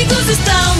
amigos estão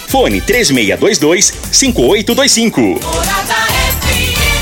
Fone 3622-5825. Morada FM.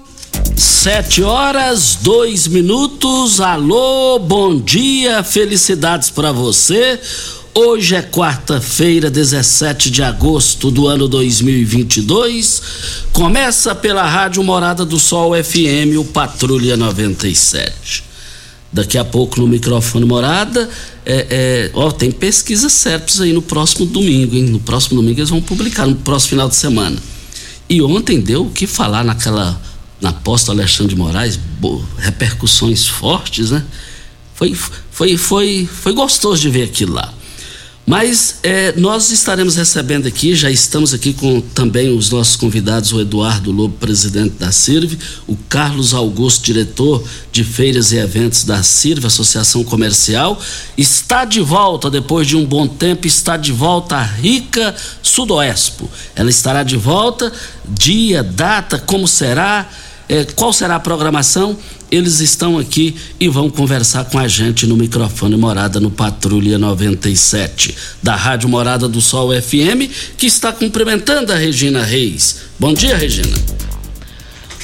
Sete horas, dois minutos. Alô, bom dia, felicidades para você. Hoje é quarta-feira, 17 de agosto do ano 2022. Começa pela Rádio Morada do Sol FM, o Patrulha 97. Daqui a pouco no microfone Morada, é, é, ó, tem pesquisas certas aí no próximo domingo, hein? No próximo domingo eles vão publicar, no próximo final de semana. E ontem deu o que falar naquela na posta Alexandre de Moraes, repercussões fortes, né? Foi, foi, foi, foi gostoso de ver aquilo lá. Mas é, nós estaremos recebendo aqui, já estamos aqui com também os nossos convidados, o Eduardo Lobo, presidente da CIRV, o Carlos Augusto, diretor de feiras e eventos da CIRV, Associação Comercial, está de volta, depois de um bom tempo, está de volta a Rica Sudoespo. Ela estará de volta, dia, data, como será, é, qual será a programação? Eles estão aqui e vão conversar com a gente no microfone Morada no Patrulha 97, da Rádio Morada do Sol FM, que está cumprimentando a Regina Reis. Bom dia, Regina.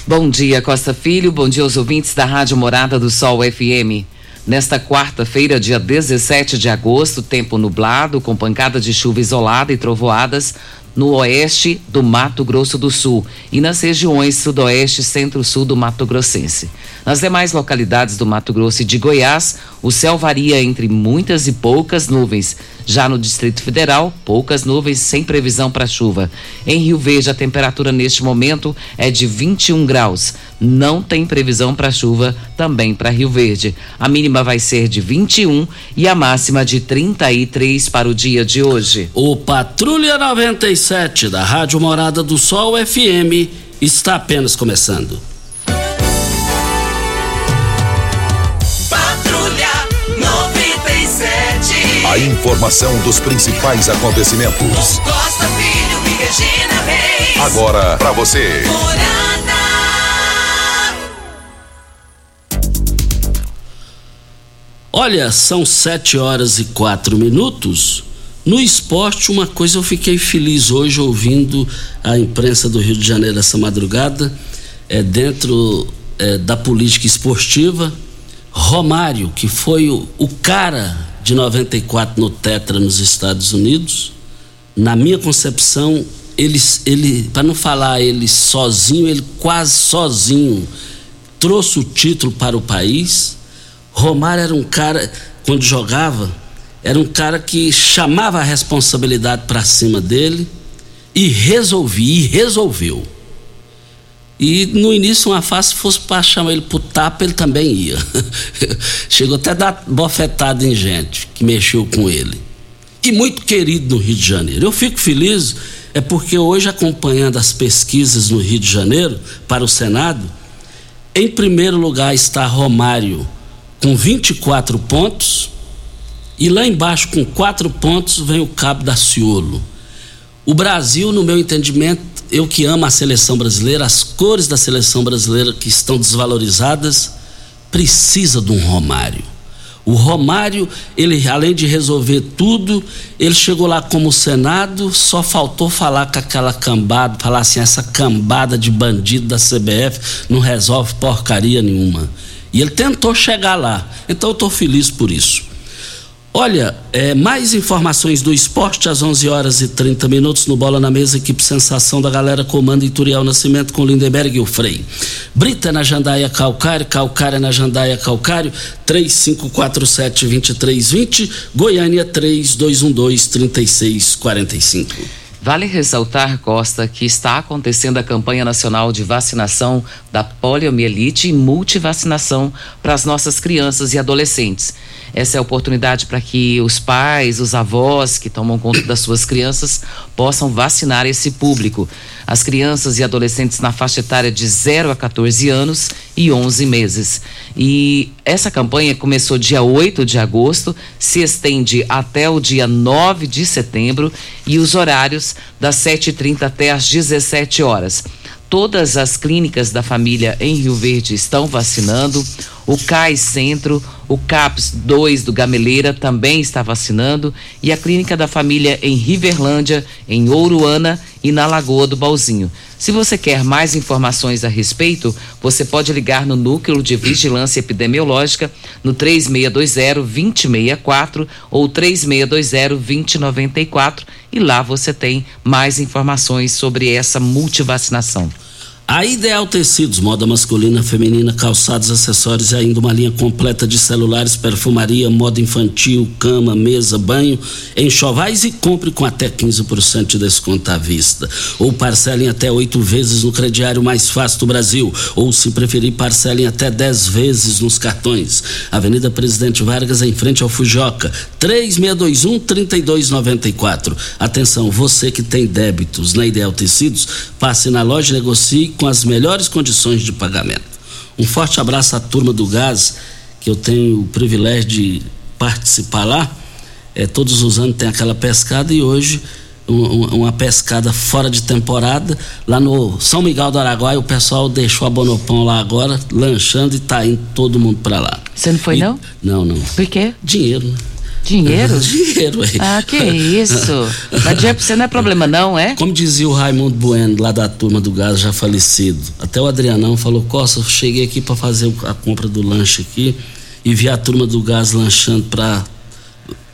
Bom dia, Costa Filho. Bom dia aos ouvintes da Rádio Morada do Sol FM. Nesta quarta-feira, dia 17 de agosto, tempo nublado, com pancada de chuva isolada e trovoadas no oeste do Mato Grosso do Sul e nas regiões sudoeste e centro-sul do Mato Grossense. Nas demais localidades do Mato Grosso e de Goiás, o céu varia entre muitas e poucas nuvens. Já no Distrito Federal, poucas nuvens sem previsão para chuva. Em Rio Verde, a temperatura neste momento é de 21 graus. Não tem previsão para chuva também para Rio Verde. A mínima vai ser de 21 e a máxima de 33 para o dia de hoje. O Patrulha 97 da Rádio Morada do Sol FM está apenas começando. A informação dos principais acontecimentos. Costa Filho e Regina Reis. Agora para você. Olha, são sete horas e quatro minutos. No esporte, uma coisa eu fiquei feliz hoje ouvindo a imprensa do Rio de Janeiro essa madrugada, é, dentro é, da política esportiva. Romário, que foi o, o cara de 94 no Tetra nos Estados Unidos, na minha concepção, ele, ele para não falar ele sozinho, ele quase sozinho trouxe o título para o país. Romário era um cara, quando jogava, era um cara que chamava a responsabilidade para cima dele e resolvia, e resolveu. E no início, uma face fosse para chamar ele pro tapa, ele também ia. Chegou até a dar bofetada em gente que mexeu com ele. E muito querido no Rio de Janeiro. Eu fico feliz, é porque hoje, acompanhando as pesquisas no Rio de Janeiro para o Senado, em primeiro lugar está Romário com 24 pontos, e lá embaixo, com quatro pontos, vem o Cabo da Ciolo. O Brasil, no meu entendimento, eu que amo a seleção brasileira, as cores da seleção brasileira que estão desvalorizadas, precisa de um Romário. O Romário, ele além de resolver tudo, ele chegou lá como Senado, só faltou falar com aquela cambada, falar assim, essa cambada de bandido da CBF não resolve porcaria nenhuma. E ele tentou chegar lá. Então eu estou feliz por isso. Olha, é, mais informações do esporte às 11 horas e 30 minutos no Bola na Mesa, equipe Sensação da Galera, comando Ituriel Nascimento com Lindenberg e o Frei. Brita na Jandaia Calcário, Calcária na Jandaia Calcário, 3547-2320, Goiânia 3212-3645. Vale ressaltar, Costa, que está acontecendo a campanha nacional de vacinação da poliomielite e multivacinação para as nossas crianças e adolescentes. Essa é a oportunidade para que os pais, os avós que tomam conta das suas crianças possam vacinar esse público. As crianças e adolescentes na faixa etária de 0 a 14 anos e 11 meses. E essa campanha começou dia 8 de agosto, se estende até o dia 9 de setembro e os horários das 7h30 até às 17 horas. Todas as clínicas da família em Rio Verde estão vacinando. O CAI Centro, o CAPS 2 do Gameleira também está vacinando. E a clínica da família em Riverlândia, em Ouruana e na Lagoa do Balzinho. Se você quer mais informações a respeito, você pode ligar no Núcleo de Vigilância Epidemiológica no 3620-2064 ou 3620-2094 e lá você tem mais informações sobre essa multivacinação. A Ideal Tecidos, moda masculina, feminina, calçados, acessórios e ainda uma linha completa de celulares, perfumaria, moda infantil, cama, mesa, banho, enxovais e compre com até 15% de desconto à vista. Ou parcelem até oito vezes no crediário mais fácil do Brasil. Ou, se preferir, parcelem até 10 vezes nos cartões. Avenida Presidente Vargas, em frente ao Fujoca, 3621-3294. Atenção, você que tem débitos na Ideal Tecidos, passe na loja negocie com as melhores condições de pagamento. Um forte abraço à turma do Gás, que eu tenho o privilégio de participar lá. É, todos os anos tem aquela pescada e hoje um, uma pescada fora de temporada. Lá no São Miguel do Araguaia, o pessoal deixou a Bonopão lá agora, lanchando e tá indo todo mundo para lá. Você não foi, E- não? Não, não. Por quê? Dinheiro, né? Dinheiro? Dinheiro aí. Ah, que isso. Mas dinheiro pra você não é problema, não, é? Como dizia o Raimundo Bueno, lá da turma do gás, já falecido. Até o Adrianão falou: Costa, eu cheguei aqui para fazer a compra do lanche aqui e vi a turma do gás lanchando para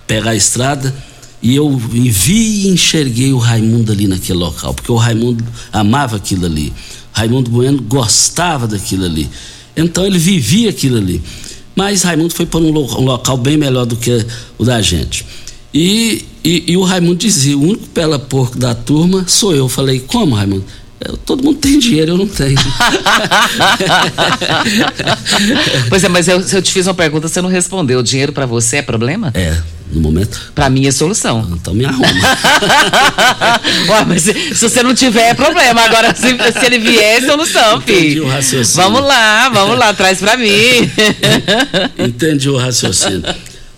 pegar a estrada. E eu vi e enxerguei o Raimundo ali naquele local, porque o Raimundo amava aquilo ali. Raimundo Bueno gostava daquilo ali. Então ele vivia aquilo ali. Mas Raimundo foi para um, lo- um local bem melhor do que o da gente. E, e, e o Raimundo dizia: o único pela porco da turma sou eu. Falei: como, Raimundo? "Eu- todo mundo tem dinheiro, eu não tenho. Pois é, mas eu, se eu te fiz uma pergunta, você não respondeu. O dinheiro pra você é problema? é, no momento. Pra mim é solução. Então me arruma. Ué, mas se, se você não tiver, é problema. Agora, se, se ele vier, é solução, Entendi filho. o raciocínio. Vamos lá, vamos lá, traz pra mim. Entendi o raciocínio.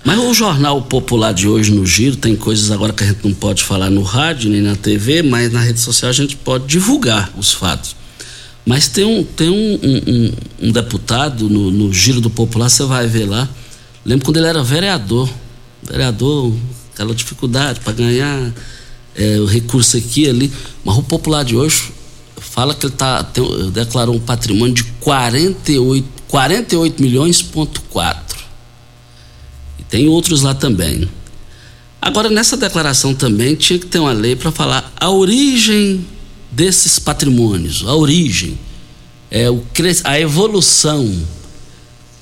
Mas o Jornal Popular de hoje no Giro tem coisas agora que a gente não pode falar no rádio nem na TV, mas na rede social a gente pode divulgar os fatos. Mas tem um, tem um, um- um- deputado no, no Giro do Popular, você vai ver lá. Lembro quando ele era vereador. Vereador, aquela dificuldade para ganhar é, o recurso aqui ali. Mas o Popular de hoje fala que ele tá, tem- declarou um patrimônio de 48, 48 milhões ponto 4. Tem outros lá também. Agora, nessa declaração também tinha que ter uma lei para falar a origem desses patrimônios, a origem, é o a evolução.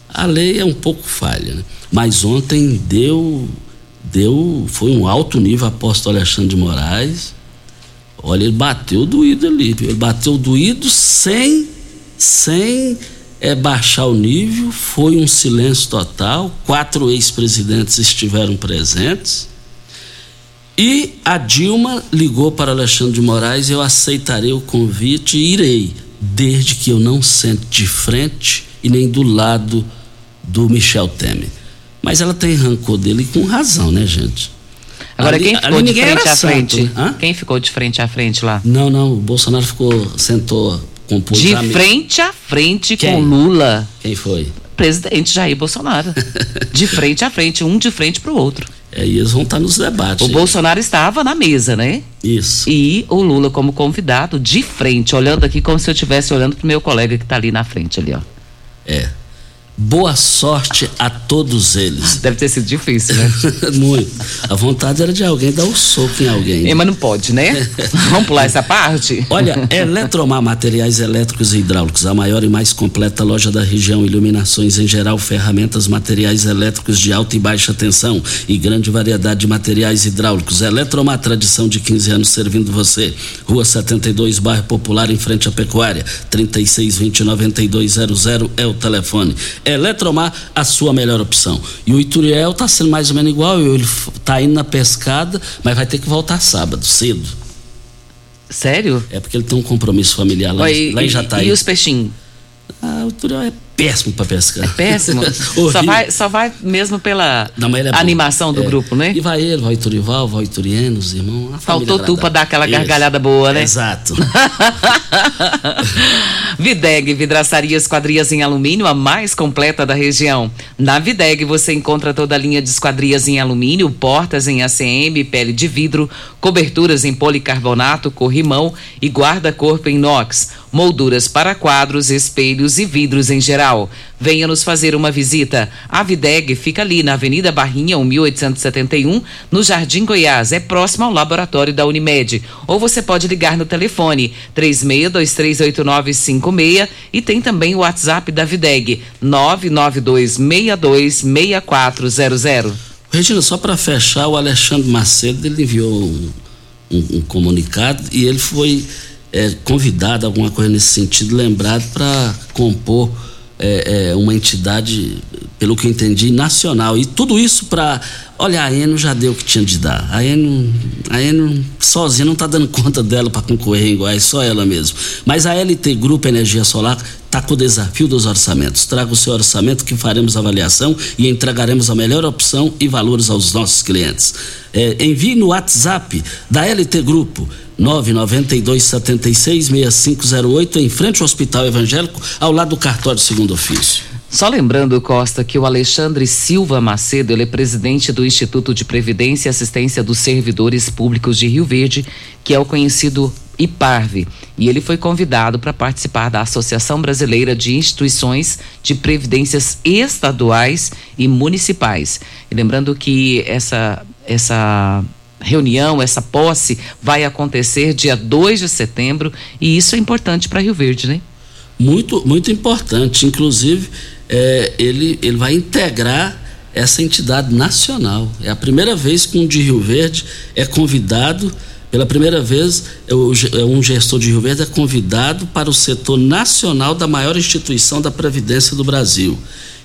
A lei é um pouco falha, né? Mas ontem deu, deu, foi um alto nível apóstolo Alexandre de Moraes. Olha, ele bateu doído ali, ele bateu doído sem, sem é, baixar o nível, foi um silêncio total. Quatro ex-presidentes estiveram presentes. E a Dilma ligou para Alexandre de Moraes: eu aceitarei o convite e irei, desde que eu não sente de frente e nem do lado do Michel Temer. Mas ela tem rancor dele com razão, né, gente? Agora, Ali- quem ficou de frente à frente? Quem ficou de frente à frente lá? Não, não, o Bolsonaro ficou, sentou, compôs De ami- frente a frente Quem? com Lula. Quem foi? Presidente Jair Bolsonaro. De frente a frente, um de frente pro outro. É, e eles vão estar nos debates. O aí. Bolsonaro estava na mesa, né? Isso. E o Lula como convidado, de frente, olhando aqui como se eu estivesse olhando pro meu colega que tá ali na frente ali, ó. É. Boa sorte a todos eles. Deve ter sido difícil, né? Muito. A vontade era de alguém dar um soco em alguém. É, mas não pode, né? Vamos pular essa parte? Olha, Eletromar Materiais Elétricos e Hidráulicos, a maior e mais completa loja da região, iluminações em geral, ferramentas, materiais elétricos de alta e baixa tensão e grande variedade de materiais hidráulicos. Eletromar, tradição de 15 anos servindo você. Rua 72, bairro Popular, em frente à Pecuária. 3620-9200 é o telefone. Eletromar, a sua melhor opção. E o Ituriel tá sendo mais ou menos igual ele f- tá indo na pescada, mas vai ter que voltar sábado, cedo. Sério? É porque ele tem um compromisso familiar lá, e, lá em Jataí. e os peixinhos? Ah, o Turiel é péssimo para pescar. Péssimo. Horrível. só, vai, só vai mesmo pela Não, é bom. animação do É. grupo, né? E vai ele, vai o Turival, vai o Turieno, os irmãos. Faltou tu agradável. dar aquela Isso. gargalhada boa, né? Exato. Videg Vidraçaria Esquadrias em Alumínio, a mais completa da região. Na Videg você encontra toda a linha de esquadrias em alumínio, portas em ACM, pele de vidro, coberturas em policarbonato, corrimão e guarda-corpo em inox, molduras para quadros, espelhos e vidros em geral. Venha nos fazer uma visita. A Videg fica ali na Avenida Barrinha, 1871, no Jardim Goiás. É próximo ao laboratório da Unimed. Ou você pode ligar no telefone 36238956 e tem também o WhatsApp da Videg 992626400. Regina, só para fechar, o Alexandre Macedo ele enviou um, um- um comunicado e ele foi é, convidado, alguma coisa nesse sentido, lembrado para compor é, é, uma entidade, pelo que eu entendi, nacional. E tudo isso para. Olha, a Eno já deu o que tinha de dar. A Eno, a Eno sozinha não está dando conta dela para concorrer em Goiás, só ela mesmo. Mas a LT Grupo Energia Solar está com o desafio dos orçamentos. Traga o seu orçamento que faremos avaliação e entregaremos a melhor opção e valores aos nossos clientes. É, envie no WhatsApp da LT Grupo 992 76 6508 em frente ao Hospital Evangélico, ao lado do cartório segundo ofício. Só lembrando, Costa, que o Alexandre Silva Macedo, ele é presidente do Instituto de Previdência e Assistência dos Servidores Públicos de Rio Verde, que é o conhecido IPARVE, e ele foi convidado para participar da Associação Brasileira de Instituições de Previdências Estaduais e Municipais. E lembrando que essa essa reunião, essa posse vai acontecer dia 2 de setembro, e isso é importante para Rio Verde, né? Muito, muito importante. Inclusive, é, ele, ele vai integrar essa entidade nacional. É a primeira vez que um de Rio Verde é convidado, pela primeira vez, é é um gestor de Rio Verde é convidado para o setor nacional da maior instituição da Previdência do Brasil.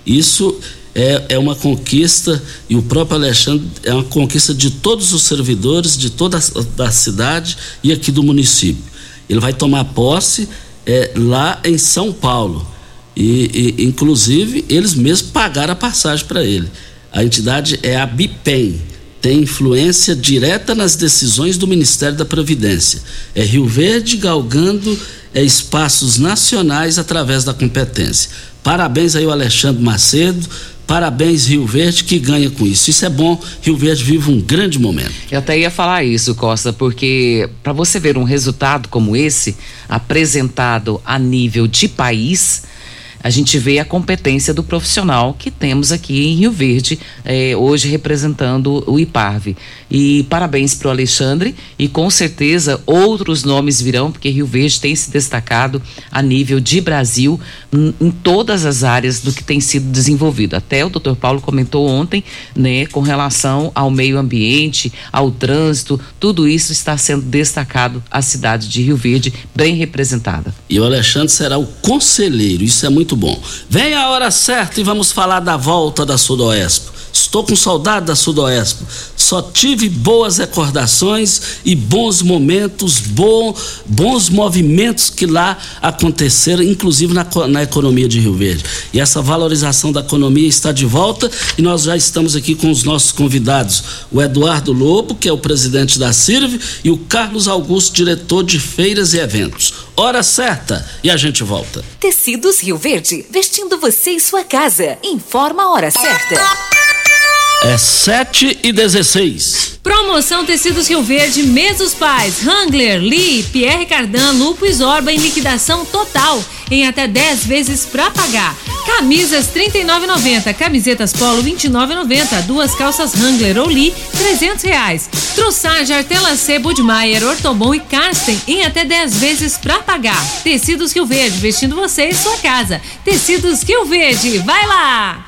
Isso é, é uma conquista, e o próprio Alexandre, é uma conquista de todos os servidores, de toda a, da cidade e aqui do município. Ele vai tomar posse é, lá em São Paulo. E, e, inclusive, eles mesmos pagaram a passagem para ele. A entidade é a BIPEM, tem influência direta nas decisões do Ministério da Previdência. É Rio Verde galgando é, espaços nacionais através da competência. Parabéns aí ao Alexandre Macedo, parabéns Rio Verde que ganha com isso. Isso é bom, Rio Verde vive um grande momento. Eu até ia falar isso, Costa, porque para você ver um resultado como esse, apresentado a nível de país, a gente vê a competência do profissional que temos aqui em Rio Verde, eh, hoje representando o IPARV. E parabéns para o Alexandre e com certeza outros nomes virão, porque Rio Verde tem se destacado a nível de Brasil em, todas as áreas do que tem sido desenvolvido. Até o doutor Paulo comentou ontem, né, com relação ao meio ambiente, ao trânsito, tudo isso está sendo destacado a cidade de Rio Verde, bem representada. E o Alexandre será o conselheiro, isso é muito bom. Vem a hora certa e vamos falar da volta da Sudoeste. Estou com saudade da Sudoeste. Só tive boas recordações e bons momentos, bom, bons movimentos que lá aconteceram, inclusive na, na economia de Rio Verde. E essa valorização da economia está de volta e nós já estamos aqui com os nossos convidados: o Eduardo Lobo, que é o presidente da CIRV, e o Carlos Augusto, diretor de feiras e eventos. Hora certa e a gente volta. Tecidos Rio Verde, vestindo você e sua casa. Informa a hora certa. É 7 e 16. Promoção Tecidos Rio Verde, Mesos Pais, Hangler, Lee, Pierre Cardan, Lupo e Zorba em liquidação total, em até 10 vezes pra pagar. Camisas R$ 39,90, camisetas Polo R$ 29,90, duas calças Hangler ou Lee 300 reais. Trussage Artela C, Budmeier, Ortobon e Karsten em até 10 vezes pra pagar. Tecidos Rio Verde, vestindo você e sua casa. Tecidos Rio Verde, vai lá!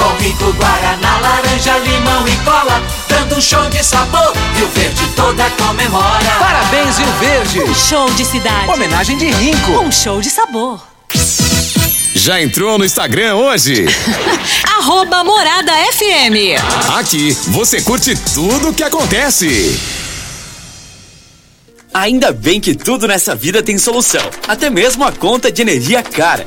com rico Guaraná, laranja, limão e cola, dando um show de sabor. Rio Verde toda comemora. Parabéns, Rio Verde! Um show de cidade. Homenagem de Rinco. Um show de sabor. Já entrou no Instagram hoje? Arroba Morada FM. Aqui você curte tudo o que acontece. Ainda bem que tudo nessa vida tem solução, até mesmo a conta de energia cara.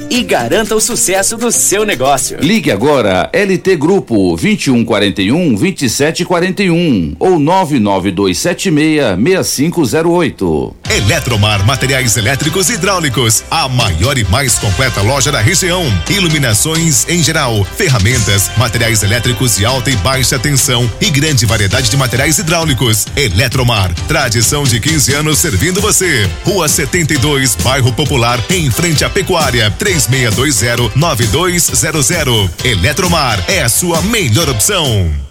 e garanta o sucesso do seu negócio. Ligue agora LT Grupo 2141 2741 ou 99276 6508. Eletromar Materiais Elétricos e Hidráulicos, a maior e mais completa loja da região. Iluminações em geral, ferramentas, materiais elétricos de alta e baixa tensão e grande variedade de materiais hidráulicos. Eletromar, tradição de 15 anos servindo você. Rua 72, Bairro Popular, em frente à Pecuária, 3620-9200. Eletromar é a sua melhor opção.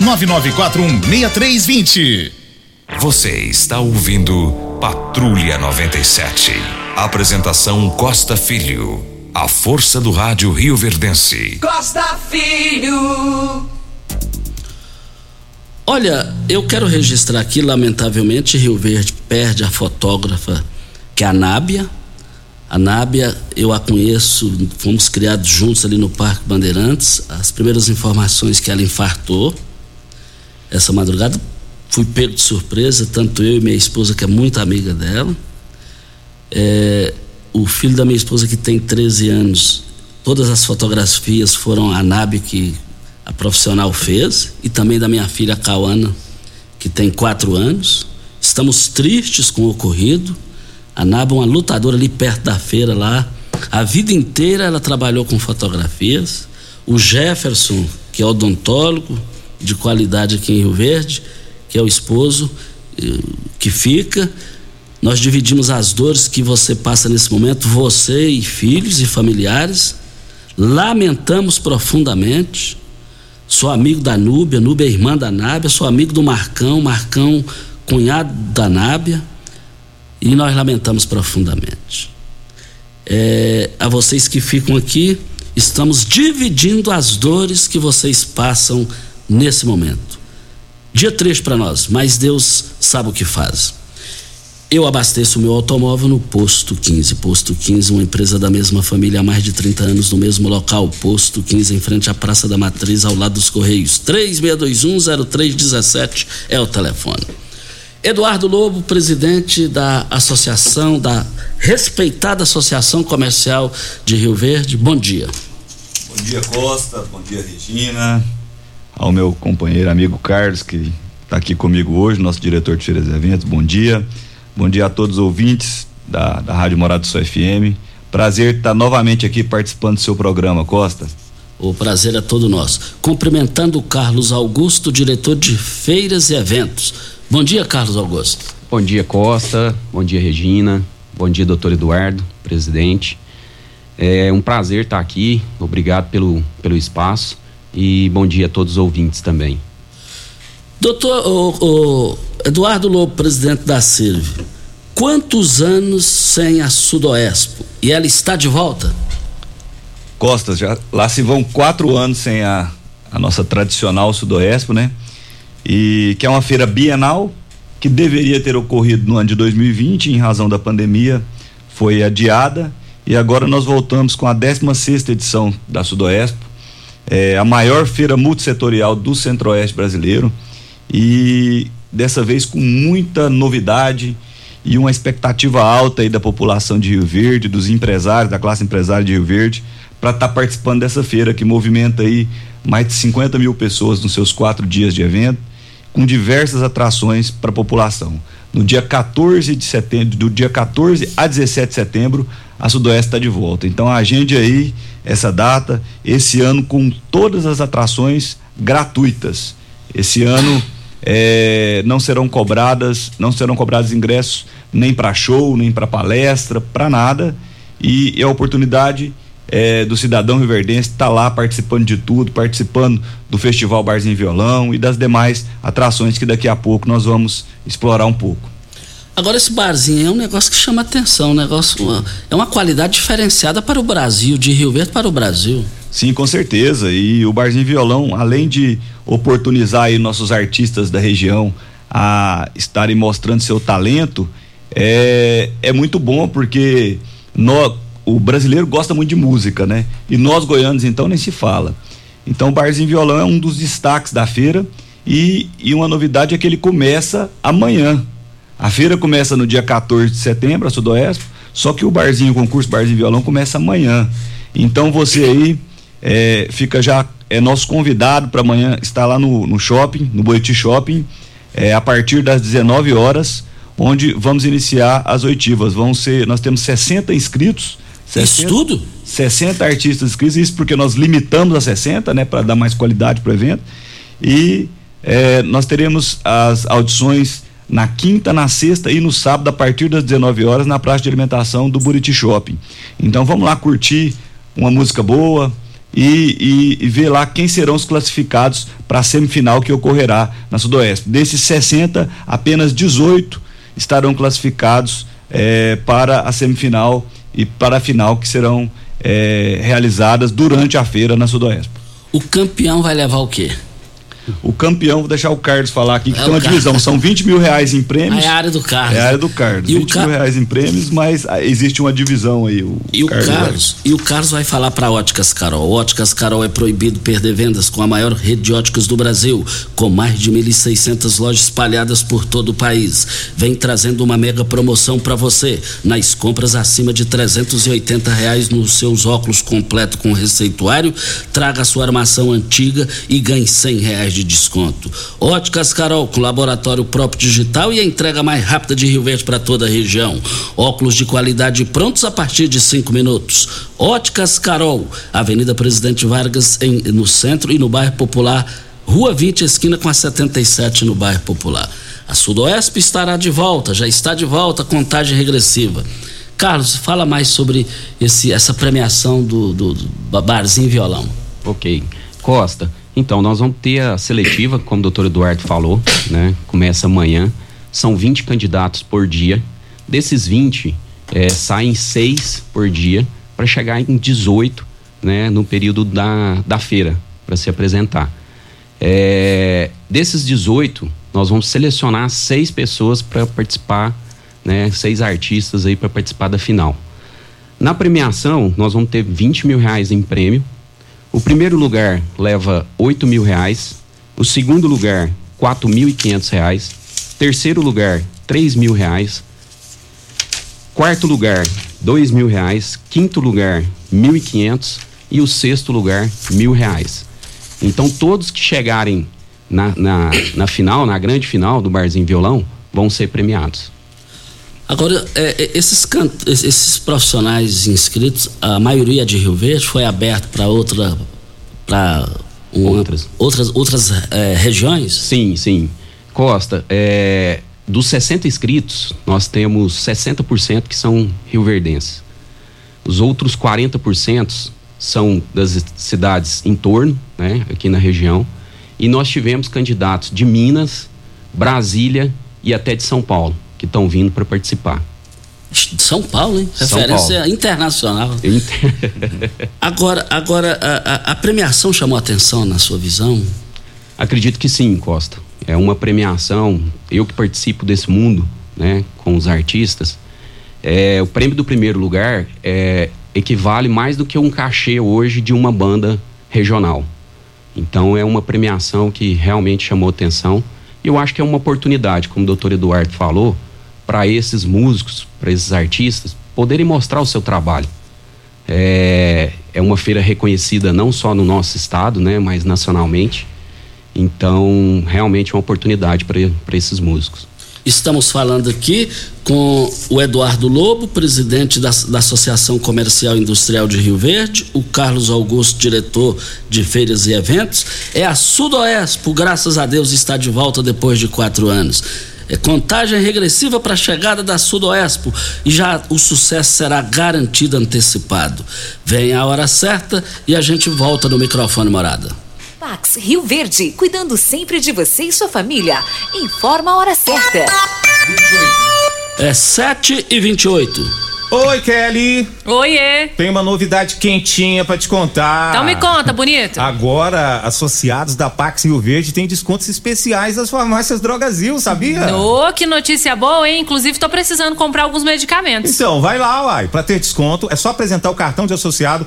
99416320. Você está ouvindo Patrulha 97. Apresentação Costa Filho. A força do rádio Rio Verdense. Costa Filho. Olha, eu quero registrar aqui, lamentavelmente, Rio Verde perde a fotógrafa que é a Nábia. A Nábia, eu a conheço, fomos criados juntos ali no Parque Bandeirantes. As primeiras informações que ela infartou essa madrugada, fui pego de surpresa, tanto eu e minha esposa, que é muito amiga dela. É, o filho da minha esposa, que tem 13 anos, todas as fotografias foram a Nábia que a profissional fez, e também da minha filha Cauana, que tem quatro anos. Estamos tristes com o ocorrido. A Naba é uma lutadora ali perto da feira lá. A vida inteira ela trabalhou com fotografias. O Jefferson, que é odontólogo de qualidade aqui em Rio Verde, que é o esposo eh, que fica. Nós dividimos as dores que você passa nesse momento, você e filhos e familiares. Lamentamos profundamente. Sou amigo da Núbia, Núbia é irmã da Nábia, sou amigo do Marcão, Marcão, cunhado da Nábia. E nós lamentamos profundamente. É, a vocês que ficam aqui, estamos dividindo as dores que vocês passam nesse momento. Dia triste para nós, mas Deus sabe o que faz. Eu abasteço o meu automóvel no Posto 15. Posto 15, uma empresa da mesma família há mais de 30 anos, no mesmo local. Posto 15, em frente à Praça da Matriz, ao lado dos Correios. 36210317 é o telefone. Eduardo Lobo, presidente da Associação, da respeitada Associação Comercial de Rio Verde. Bom dia. Bom dia, Costa. Bom dia, Regina. Ao meu companheiro, amigo Carlos, que está aqui comigo hoje, nosso diretor de feiras e eventos. Bom dia. Bom dia a todos os ouvintes da, da Rádio Morado do Sol FM. Prazer estar novamente aqui participando do seu programa, Costa. O prazer é todo nosso. Cumprimentando o Carlos Augusto, diretor de feiras e eventos. Bom dia, Carlos Augusto. Bom dia, Costa. Bom dia, Regina. Bom dia, doutor Eduardo, presidente. É um prazer estar aqui. Obrigado pelo, pelo espaço. E bom dia a todos os ouvintes também. Doutor o, o Eduardo Lobo, presidente da CIRV, quantos anos sem a Sudoespo? E ela está de volta? Costa, já, lá se vão quatro anos sem a, a nossa tradicional Sudoespo, né? E que é uma feira bienal que deveria ter ocorrido no ano de 2020, em razão da pandemia, foi adiada e agora nós voltamos com a 16 sexta edição da Sudoespo, é a maior feira multissetorial do Centro-Oeste brasileiro e dessa vez com muita novidade e uma expectativa alta aí da população de Rio Verde, dos empresários, da classe empresária de Rio Verde, para estar tá participando dessa feira que movimenta aí mais de 50 mil pessoas nos seus quatro dias de evento, com diversas atrações para a população. No dia 14 de setembro, do dia 14 a 17 de setembro, a Sudoeste está de volta. Então agende aí essa data, esse ano com todas as atrações gratuitas. Esse ano é, não serão cobradas, não serão cobrados ingressos nem para show, nem para palestra, para nada. E é a oportunidade é, do cidadão riverdense estar tá lá participando de tudo, participando do Festival Barzinho Violão e das demais atrações que daqui a pouco nós vamos explorar um pouco. Agora esse barzinho é um negócio que chama atenção, um negócio uma, é uma qualidade diferenciada para o Brasil, de Rio Verde para o Brasil. Sim, com certeza. E o Barzinho Violão, além de oportunizar nossos artistas da região a estarem mostrando seu talento, é, é muito bom porque o brasileiro gosta muito de música, né? E nós goianos então nem se fala. Então o Barzinho Violão é um dos destaques da feira e, e uma novidade é que ele começa amanhã. A feira começa no dia 14 de setembro, a Sudoeste, só que o Barzinho, o concurso Barzinho Violão começa amanhã. Então você aí é, fica já é nosso convidado para amanhã estar lá no, no shopping, no Boiti Shopping, é, a partir das 19 horas, onde vamos iniciar as oitivas. Vão ser, nós temos 60 inscritos. 60, isso tudo? 60 artistas inscritos, isso porque nós limitamos a 60, né, para dar mais qualidade para o evento. E é, nós teremos as audições na quinta, na sexta e no sábado, a partir das 19 horas, na praça de alimentação do Buriti Shopping. Então vamos lá curtir uma música boa, e, e, e ver lá quem serão os classificados para a semifinal que ocorrerá na Sudoeste. Desses 60, apenas 18 estarão classificados é, para a semifinal e para a final que serão é, realizadas durante a feira na Sudoeste. O campeão vai levar o quê? O campeão, vou deixar o Carlos falar aqui, que é tem uma divisão. São 20 mil reais em prêmios. É a área do Carlos. É a área do Carlos. E 20 Car... mil reais em prêmios, mas ah, existe uma divisão aí. O e, Carlos o Carlos, e o Carlos vai falar para Óticas Carol. Óticas Carol é proibido perder vendas com a maior rede de óticas do Brasil, com mais de 1.600 lojas espalhadas por todo o país. Vem trazendo uma mega promoção para você. Nas compras acima de 380 reais nos seus óculos completo com receituário, traga a sua armação antiga e ganhe 100 reais de de desconto. Óticas Carol, com laboratório próprio digital e a entrega mais rápida de Rio Verde para toda a região. Óculos de qualidade prontos a partir de cinco minutos. Óticas Carol, Avenida Presidente Vargas em, no centro e no bairro Popular, Rua 20, esquina com a 77 no bairro Popular. A Sudoeste estará de volta, já está de volta, contagem regressiva. Carlos, fala mais sobre esse, essa premiação do, do, do Barzinho Violão. Ok. Costa, então nós vamos ter a seletiva, como o doutor Eduardo falou, né? Começa amanhã. São 20 candidatos por dia. Desses 20, é, saem seis por dia para chegar em 18 né, no período da, da feira para se apresentar. É, desses 18, nós vamos selecionar seis pessoas para participar, né, seis artistas aí para participar da final. Na premiação, nós vamos ter 20 mil reais em prêmio. O primeiro lugar leva 8 mil reais. O segundo lugar, 4.500 reais. Terceiro lugar, 3 mil reais. Quarto lugar, dois mil reais. Quinto lugar, 1.500 e o sexto lugar, mil reais. Então todos que chegarem na, na, na final, na grande final do Barzinho Violão, vão ser premiados. Agora, é, é, esses, esses profissionais inscritos, a maioria de Rio Verde foi aberto para outra. para outras outras, outras é, regiões? Sim, sim. Costa, é, dos 60 inscritos, nós temos 60% que são rioverdenses. Os outros 40% são das cidades em torno, né, aqui na região. E nós tivemos candidatos de Minas, Brasília e até de São Paulo que estão vindo para participar. São Paulo, hein? São Referência Paulo. internacional. agora, agora a, a, premiação chamou atenção na sua visão? Acredito que sim, Costa. É uma premiação. Eu que participo desse mundo, né, com os artistas, é, o prêmio do primeiro lugar é, equivale mais do que um cachê hoje de uma banda regional. Então é uma premiação que realmente chamou atenção. E eu acho que é uma oportunidade, como o doutor Eduardo falou, para esses músicos, para esses artistas, poderem mostrar o seu trabalho. É, é uma feira reconhecida não só no nosso estado, né, mas nacionalmente. Então, realmente é uma oportunidade para esses músicos. Estamos falando aqui com o Eduardo Lobo, presidente da, da, Associação Comercial Industrial de Rio Verde, o Carlos Augusto, diretor de feiras e eventos. É a Sudoespo, graças a Deus, está de volta depois de quatro anos. É contagem regressiva para a chegada da Sudoespo e já o sucesso será garantido antecipado. Vem a hora certa e a gente volta no microfone morada. Pax Rio Verde, cuidando sempre de você e sua família. Informa a hora certa. 28. É 7 e 28. Oi, Kelly. Oiê. Tem uma novidade quentinha para te contar. Então me conta, bonito. Agora, associados da Pax Rio Verde têm descontos especiais das farmácias Drogazil, sabia? Ô, oh, que notícia boa, hein? Inclusive, tô precisando comprar alguns medicamentos. Então, vai lá, uai. Pra ter desconto, é só apresentar o cartão de associado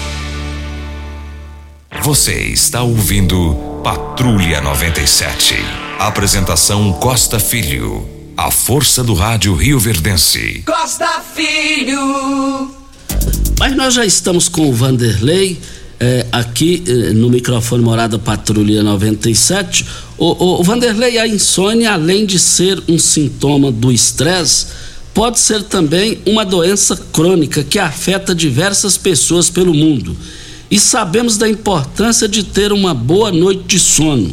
Você está ouvindo Patrulha 97. Apresentação Costa Filho. A força do rádio Rio Verdense. Costa Filho. Mas nós já estamos com o Vanderlei eh, aqui eh, no microfone Morada Patrulha 97. O, o, o Vanderlei, a insônia, além de ser um sintoma do estresse, pode ser também uma doença crônica que afeta diversas pessoas pelo mundo. E sabemos da importância de ter uma boa noite de sono.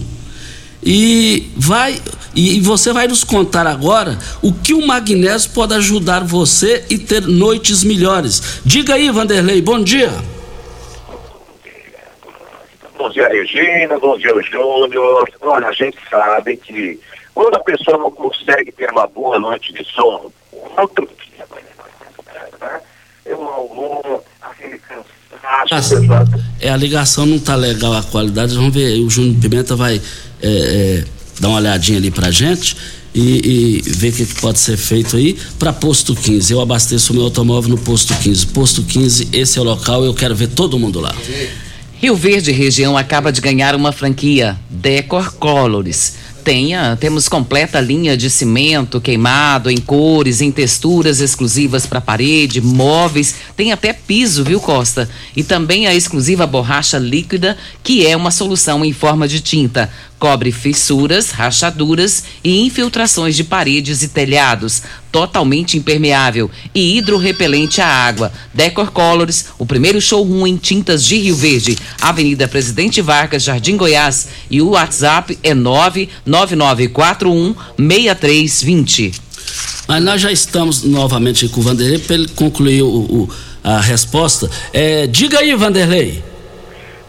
E vai e você vai nos contar agora o que o magnésio pode ajudar você e ter noites melhores. Diga aí, Vanderlei, bom dia. Bom dia, Regina. Bom dia, Júnior. Olha, a gente sabe que quando a pessoa não consegue ter uma boa noite de sono, outro dia vai levar é um humor, aquele cansaço. É, a ligação não tá legal a qualidade. Vamos ver, o Júnior Pimenta vai é, é, dar uma olhadinha ali pra gente e, e ver o que, que pode ser feito aí para posto 15. Eu abasteço o meu automóvel no posto 15. Posto 15, esse é o local, eu quero ver todo mundo lá. Rio Verde Região acaba de ganhar uma franquia Decor Colors. Tenha, temos completa linha de cimento queimado em cores, em texturas exclusivas para parede, móveis, tem até piso, viu Costa? E também a exclusiva borracha líquida, que é uma solução em forma de tinta. Cobre fissuras, rachaduras e infiltrações de paredes e telhados. Totalmente impermeável e hidrorrepelente à água. Decor Colors, o primeiro showroom em tintas de Rio Verde. Avenida Presidente Vargas, Jardim Goiás. E o WhatsApp é 99941 6320. Mas nós já estamos novamente com o Vanderlei para ele concluir o, o- a resposta. É, diga aí, Vanderlei.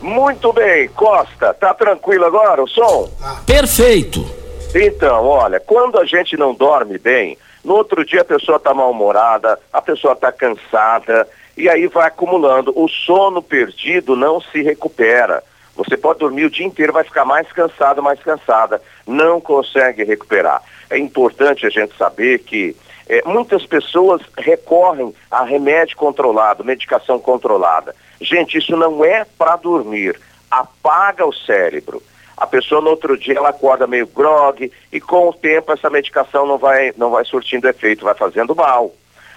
Muito bem, Costa, tá tranquilo agora o som? Perfeito. Então, olha, quando a gente não dorme bem, no outro dia a pessoa está mal-humorada, a pessoa está cansada, e aí vai acumulando. O sono perdido não se recupera. Você pode dormir o dia inteiro, vai ficar mais cansado, mais cansada. Não consegue recuperar. É importante a gente saber que eh, muitas pessoas recorrem a remédio controlado, medicação controlada. Gente, isso não é para dormir. Apaga o cérebro. A pessoa no outro dia ela acorda meio grog e com o tempo essa medicação não vai, não vai surtindo efeito, vai fazendo mal.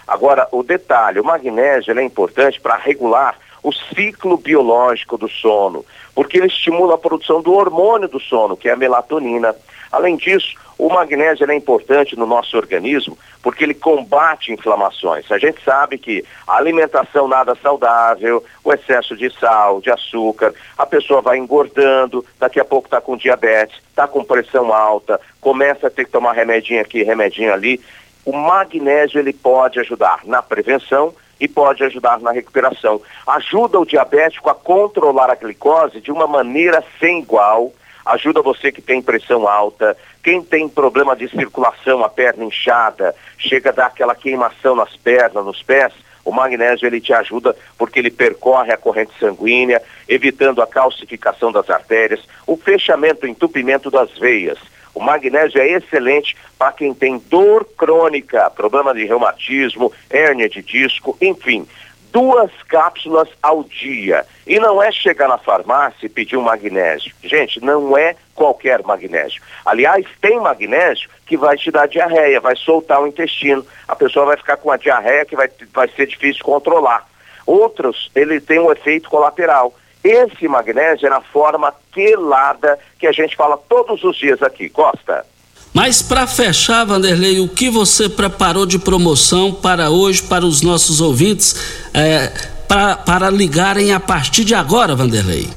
Agora, o detalhe, o magnésio é importante para regular o ciclo biológico do sono, porque ele estimula a produção do hormônio do sono, que é a melatonina. Além disso, o magnésio é importante no nosso organismo porque ele combate inflamações. A gente sabe que a alimentação nada saudável, o excesso de sal, de açúcar, a pessoa vai engordando, daqui a pouco está com diabetes, está com pressão alta, começa a ter que tomar remedinho aqui, remedinho ali. O magnésio ele pode ajudar na prevenção e pode ajudar na recuperação. Ajuda o diabético a controlar a glicose de uma maneira sem igual. Ajuda você que tem pressão alta, quem tem problema de circulação, a perna inchada, chega a dar aquela queimação nas pernas, nos pés, o magnésio ele te ajuda porque ele percorre a corrente sanguínea, evitando a calcificação das artérias, o fechamento, o entupimento das veias. O magnésio é excelente para quem tem dor crônica, problema de reumatismo, hérnia de disco, enfim. Duas cápsulas ao dia. E não é chegar na farmácia e pedir um magnésio. Gente, não é qualquer magnésio. Aliás, tem magnésio que vai te dar diarreia, vai soltar o intestino. A pessoa vai ficar com uma diarreia que vai, vai ser difícil controlar. Outros, ele tem um efeito colateral. Esse magnésio é na forma quelada que a gente fala todos os dias aqui. Costa. Mas para fechar, Vanderlei, o que você preparou de promoção para hoje, para os nossos ouvintes, é, pra, para ligarem a partir de agora, Vanderlei?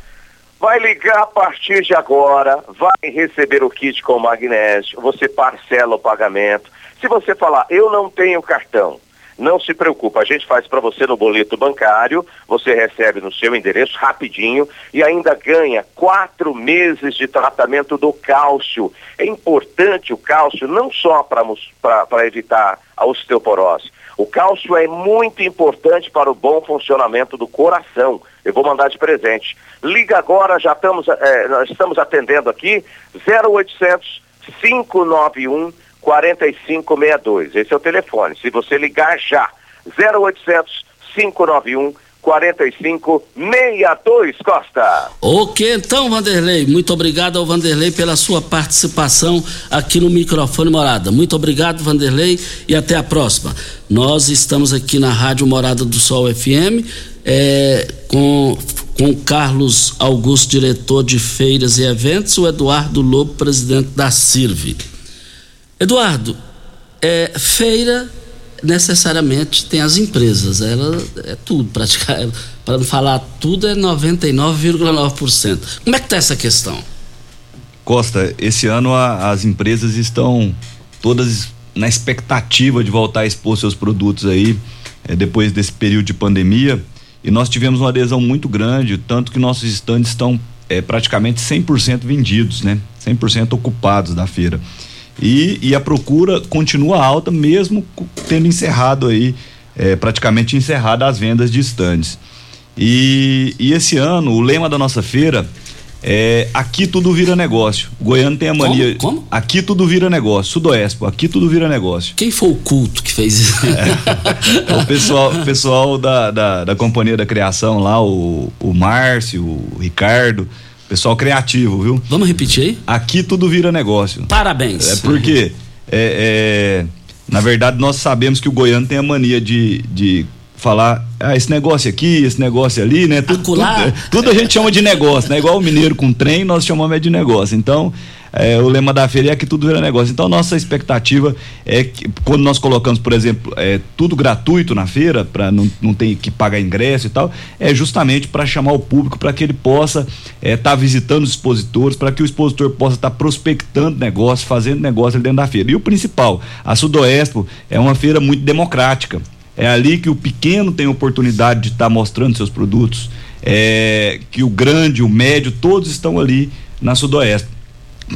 Vai ligar a partir de agora, vai receber o kit com magnésio, você parcela o pagamento. Se você falar, eu não tenho cartão, não se preocupa, a gente faz para você no boleto bancário, você recebe no seu endereço rapidinho e ainda ganha quatro meses de tratamento do cálcio. É importante o cálcio não só para evitar a osteoporose. O cálcio é muito importante para o bom funcionamento do coração. Eu vou mandar de presente. Liga agora, já estamos, é, estamos atendendo aqui, 0800 591 4562. Esse é o telefone. Se você ligar já, 0800 591 4562 Costa. Ok, então, Vanderlei, muito obrigado ao Vanderlei pela sua participação aqui no microfone Morada. Muito obrigado, Vanderlei, e até a próxima. Nós estamos aqui na Rádio Morada do Sol FM, é, com com Carlos Augusto, diretor de feiras e eventos, o Eduardo Lobo, presidente da CIRV. Eduardo, é, feira necessariamente tem as empresas, ela é tudo, praticamente, para não falar tudo, é 99,9%. Como é que está essa questão? Costa, esse ano a, as empresas estão todas na expectativa de voltar a expor seus produtos aí, é, depois desse período de pandemia, e nós tivemos uma adesão muito grande, tanto que nossos estandes estão é, praticamente 100% vendidos, né? 100% ocupados da feira. E, e a procura continua alta, mesmo tendo encerrado aí, é, praticamente encerrado as vendas de estandes. E, e esse ano, o lema da nossa feira é aqui tudo vira negócio. O goiano tem a mania. Como? Como? Aqui tudo vira negócio. Sudoeste, aqui tudo vira negócio. Quem foi o culto que fez isso? É. o pessoal, pessoal da, da, da, Companhia da Criação lá, o, o Márcio, o Ricardo. Pessoal criativo, viu? Vamos repetir aí? Aqui tudo vira negócio. Parabéns. É porque, é, é, na verdade, nós sabemos que o goiano tem a mania de, de falar, ah, esse negócio aqui, esse negócio ali, né? Tudo, tudo, tudo, a gente chama de negócio, né? Igual o mineiro com trem, nós chamamos é de negócio. Então, é, o lema da feira é que tudo vira negócio. Então, nossa expectativa é que, quando nós colocamos, por exemplo, é, tudo gratuito na feira, para não, não ter que pagar ingresso e tal, é justamente para chamar o público, para que ele possa estar é, tá visitando os expositores, para que o expositor possa estar tá prospectando negócio, fazendo negócio ali dentro da feira. E o principal, a Sudoeste é uma feira muito democrática. É ali que o pequeno tem oportunidade de estar tá mostrando seus produtos, é, que o grande, o médio, todos estão ali na Sudoeste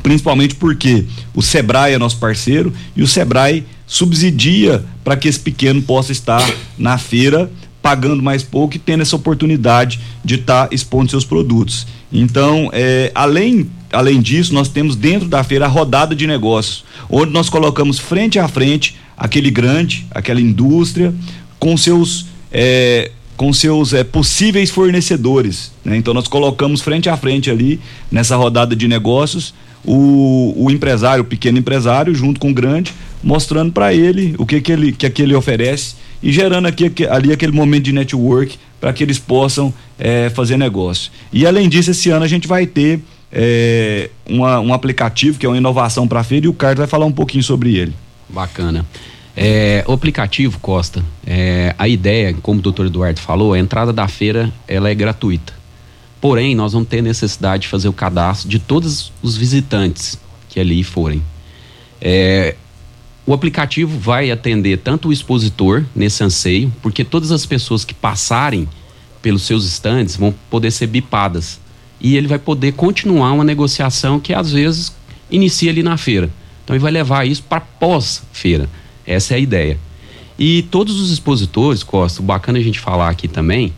principalmente porque o Sebrae é nosso parceiro e o Sebrae subsidia para que esse pequeno possa estar na feira pagando mais pouco e tendo essa oportunidade de estar tá expondo seus produtos. Então, é, além, além disso, nós temos dentro da feira a rodada de negócios, onde nós colocamos frente a frente aquele grande, aquela indústria, com seus é, com seus é, possíveis fornecedores. Né? Então nós colocamos frente a frente ali nessa rodada de negócios o, o empresário, o pequeno empresário, junto com o grande, mostrando para ele o que, que, ele, que, que ele oferece e gerando aqui, ali aquele momento de network para que eles possam é, fazer negócio. E além disso, esse ano a gente vai ter é, uma, um aplicativo que é uma inovação para a feira e o Carlos vai falar um pouquinho sobre ele. Bacana. É, o aplicativo, Costa, é, a ideia, como o doutor Eduardo falou, a entrada da feira ela é gratuita. Porém, nós vamos ter necessidade de fazer o cadastro de todos os visitantes que ali forem. É, o aplicativo vai atender tanto o expositor nesse anseio, porque todas as pessoas que passarem pelos seus estandes vão poder ser bipadas. E ele vai poder continuar uma negociação que às vezes inicia ali na feira. Então ele vai levar isso para pós-feira. Essa é a ideia. E todos os expositores, Costa, bacana a gente falar aqui também,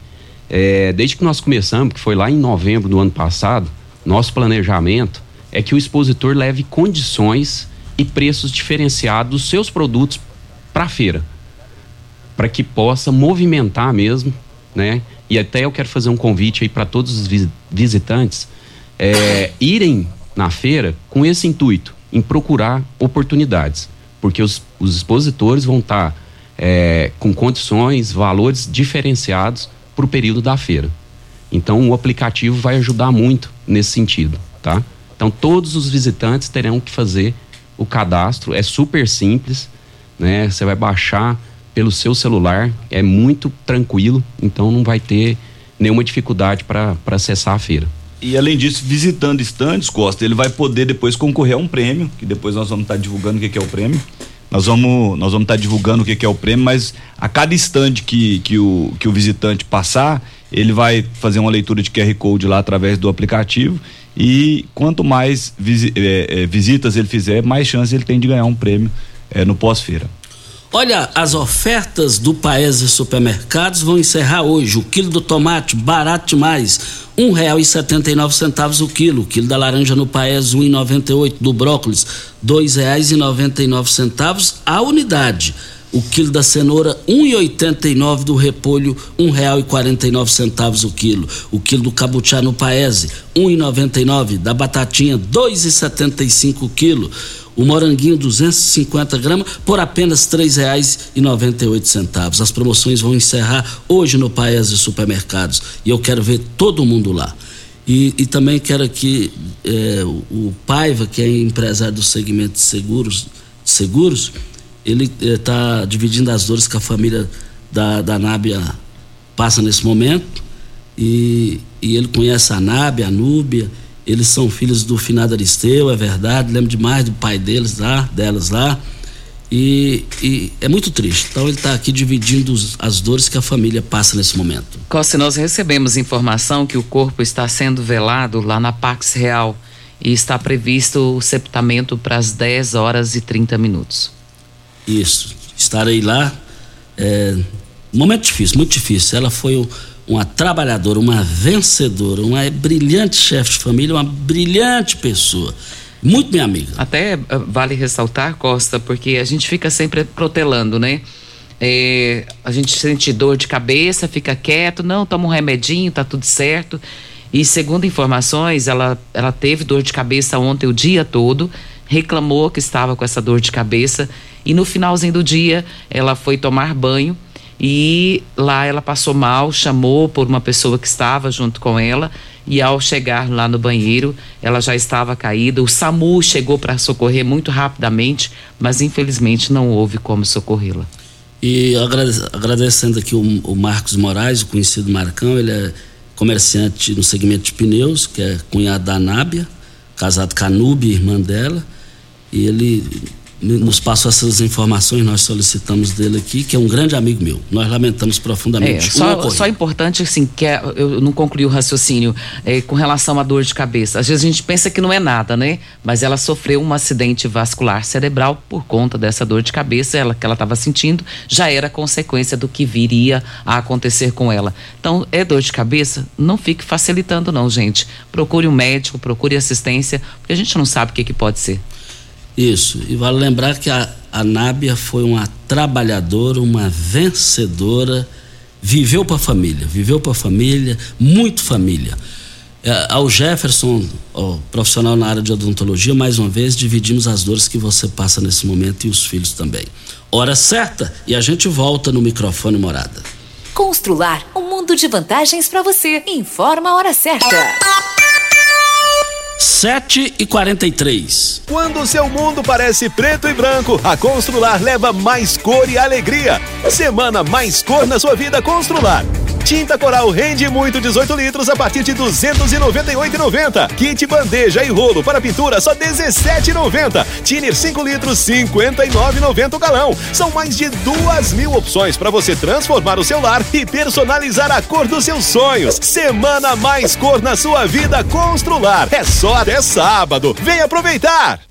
é, desde que nós começamos, que foi lá em novembro do ano passado, nosso planejamento é que o expositor leve condições e preços diferenciados dos seus produtos para a feira, para que possa movimentar mesmo, né? E até eu quero fazer um convite aí para todos os visitantes é, irem na feira com esse intuito, em procurar oportunidades, porque os, os expositores vão estar tá, é, com condições, valores diferenciados para o período da feira. Então o aplicativo vai ajudar muito nesse sentido, tá? Então todos os visitantes terão que fazer o cadastro, é super simples, né? Você vai baixar pelo seu celular, é muito tranquilo, então não vai ter nenhuma dificuldade para acessar a feira. E além disso, visitando estandes, Costa, ele vai poder depois concorrer a um prêmio, que depois nós vamos estar divulgando o que, que é o prêmio. Nós vamos, nós vamos estar divulgando o que, que é o prêmio, mas a cada estande que, que, o, que o visitante passar, ele vai fazer uma leitura de QR Code lá através do aplicativo e quanto mais visi, é, é, visitas ele fizer, mais chance ele tem de ganhar um prêmio é, no pós-feira. Olha, as ofertas do Paese Supermercados vão encerrar hoje. O quilo do tomate, barato demais, nove centavos o quilo. O quilo da laranja no Paese, e oito. Do brócolis, nove centavos a unidade. O quilo da cenoura, e nove. Do repolho, nove centavos o quilo. O quilo do cabuchá no Paese, e nove. Da batatinha, e cinco o quilo o moranguinho 250 gramas por apenas R$ 3,98. As promoções vão encerrar hoje no Paese Supermercados e eu quero ver todo mundo lá. E, e também quero aqui é, o, Paiva, que é empresário do segmento de seguros, seguros ele está é, dividindo as dores que a família da, da Nábia passa nesse momento e, e ele conhece a Nábia, a Núbia eles são filhos do finado Aristeu, é verdade. Lembro demais do pai deles lá, delas lá. E, e, é muito triste. Então ele está aqui dividindo os, as dores que a família passa nesse momento. Costa, nós recebemos informação que o corpo está sendo velado lá na Pax Real e está previsto o sepultamento para as 10 horas e 30 minutos. Isso. Estarei lá. É, momento difícil, muito difícil. Ela foi o uma trabalhadora, uma vencedora, uma brilhante chefe de família, uma brilhante pessoa. Muito minha amiga. Até eh, vale ressaltar, Costa, porque a gente fica sempre protelando, né? É, a gente sente dor de cabeça, fica quieto, não, toma um remedinho, tá tudo certo. E segundo informações, ela, ela teve dor de cabeça ontem o dia todo, reclamou que estava com essa dor de cabeça e no finalzinho do dia ela foi tomar banho e lá ela passou mal, chamou por uma pessoa que estava junto com ela e ao chegar lá no banheiro, ela já estava caída. O SAMU chegou para socorrer muito rapidamente, mas infelizmente não houve como socorrê-la. E agradecendo aqui o, Marcos Moraes, o conhecido Marcão, ele é comerciante no segmento de pneus, que é cunhado da Nábia, casado com a Nube, irmã dela, e ele nos passou essas informações, nós solicitamos dele aqui, que é um grande amigo meu. Nós lamentamos profundamente. É, só, só importante, assim, que é, eu não concluí o raciocínio é, com relação à dor de cabeça. Às vezes a gente pensa que não é nada, né? Mas ela sofreu um acidente vascular cerebral por conta dessa dor de cabeça, ela que ela estava sentindo, já era consequência do que viria a acontecer com ela. Então, é dor de cabeça? Não fique facilitando, não, gente. Procure um médico, procure assistência, porque a gente não sabe o que, que pode ser. Isso. E vale lembrar que a, a Nábia foi uma trabalhadora, uma vencedora, viveu para a família, viveu para a família, muito família. É, ao Jefferson, ó, profissional na área de odontologia, mais uma vez dividimos as dores que você passa nesse momento e os filhos também. Hora certa e a gente volta no microfone morada. Constrular um mundo de vantagens para você. Informa a hora certa. 7 e 43 Quando o seu mundo parece preto e branco, a Constrular leva mais cor e alegria. Semana mais cor na sua vida Constrular. Tinta Coral rende muito 18 litros a partir de 298,90. Kit bandeja e rolo para pintura só 17,90. Tiner 5 litros 59,90 o galão. São mais de duas mil opções para você transformar o seu lar e personalizar a cor dos seus sonhos. Semana mais cor na sua vida Constrular. É só até sábado. Vem aproveitar!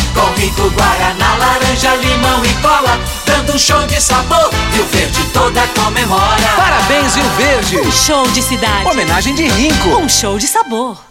com rico guaraná, laranja, limão e cola, dando um show de sabor. Rio Verde toda comemora. Parabéns, Rio Verde. Um show de cidade. Homenagem de Rinco. Um show de sabor.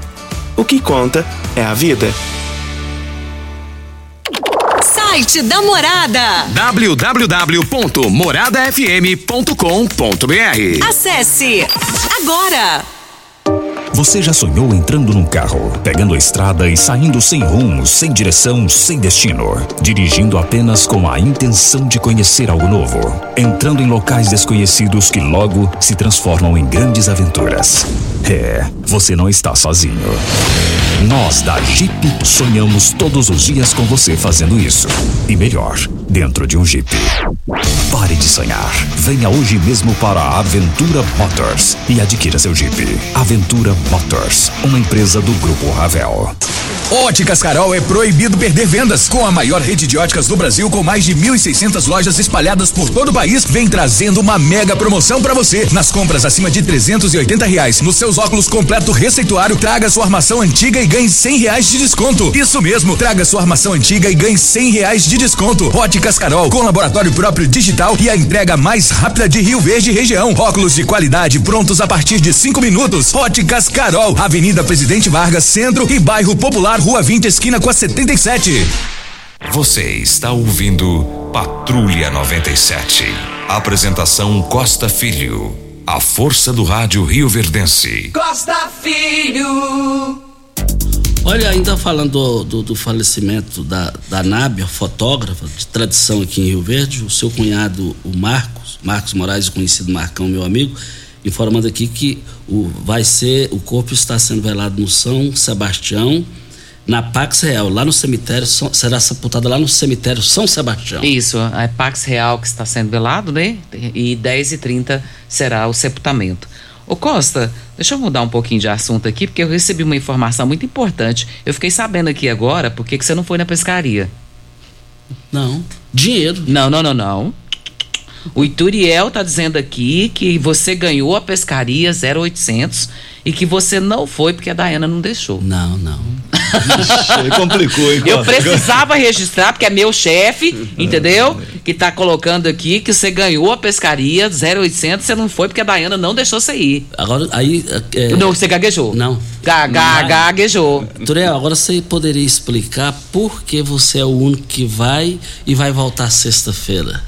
O que conta é a vida. Site da Morada. www.moradafm.com.br Acesse agora. Você já sonhou entrando num carro, pegando a estrada e saindo sem rumo, sem direção, sem destino, dirigindo apenas com a intenção de conhecer algo novo, entrando em locais desconhecidos que logo se transformam em grandes aventuras? É, você não está sozinho. Nós da Jeep sonhamos todos os dias com você fazendo isso. E melhor, dentro de um Jeep. Pare de sonhar. Venha hoje mesmo para a Aventura Motors e adquira seu Jeep. Aventura Motors, uma empresa do Grupo Ravel. Óticas Carol é proibido perder vendas. Com a maior rede de óticas do Brasil, com mais de 1.600 lojas espalhadas por todo o país, vem trazendo uma mega promoção para você. Nas compras acima de 380 reais, nos seus óculos completo receituário, traga sua armação antiga e ganhe 100 reais de desconto. Isso mesmo, traga sua armação antiga e ganhe 100 reais de desconto. Óticas Carol, com laboratório próprio digital e a entrega mais rápida de Rio Verde região. Óculos de qualidade prontos a partir de 5 minutos. Óticas Carol, Avenida Presidente Vargas, Centro e Bairro Popular, Rua 20, esquina com a 77. Você está ouvindo Patrulha 97. Apresentação Costa Filho. A força do rádio Rio Verdense. Costa Filho. Olha, ainda falando do, do, do falecimento da, da Nábia, fotógrafa de tradição aqui em Rio Verde, o seu cunhado, o Marcos, Marcos Moraes, o conhecido Marcão, meu amigo, informando aqui que o, vai ser, o corpo está sendo velado no São Sebastião, na Pax Real, lá no cemitério, será sepultada lá no cemitério São Sebastião. Isso, é Pax Real que está sendo velado, né? E 10 e 30 será o sepultamento. Ô Costa, deixa eu mudar um pouquinho de assunto aqui, porque eu recebi uma informação muito importante. Eu fiquei sabendo aqui agora por que que você não foi na pescaria. Não. Dinheiro. Não, não, não, não. O Ituriel tá dizendo aqui que você ganhou a pescaria 0800 e que você não foi porque a Dayana não deixou. Não, não. Aí complicou, hein, Eu precisava registrar, porque é meu chefe, entendeu? Que tá colocando aqui que você ganhou a pescaria 0800, você não foi porque a Dayana não deixou você ir. Agora, aí. É, Não, você gaguejou. Não. Ga- gaguejou. Turiel, agora você poderia explicar por que você é o único que vai e vai voltar sexta-feira?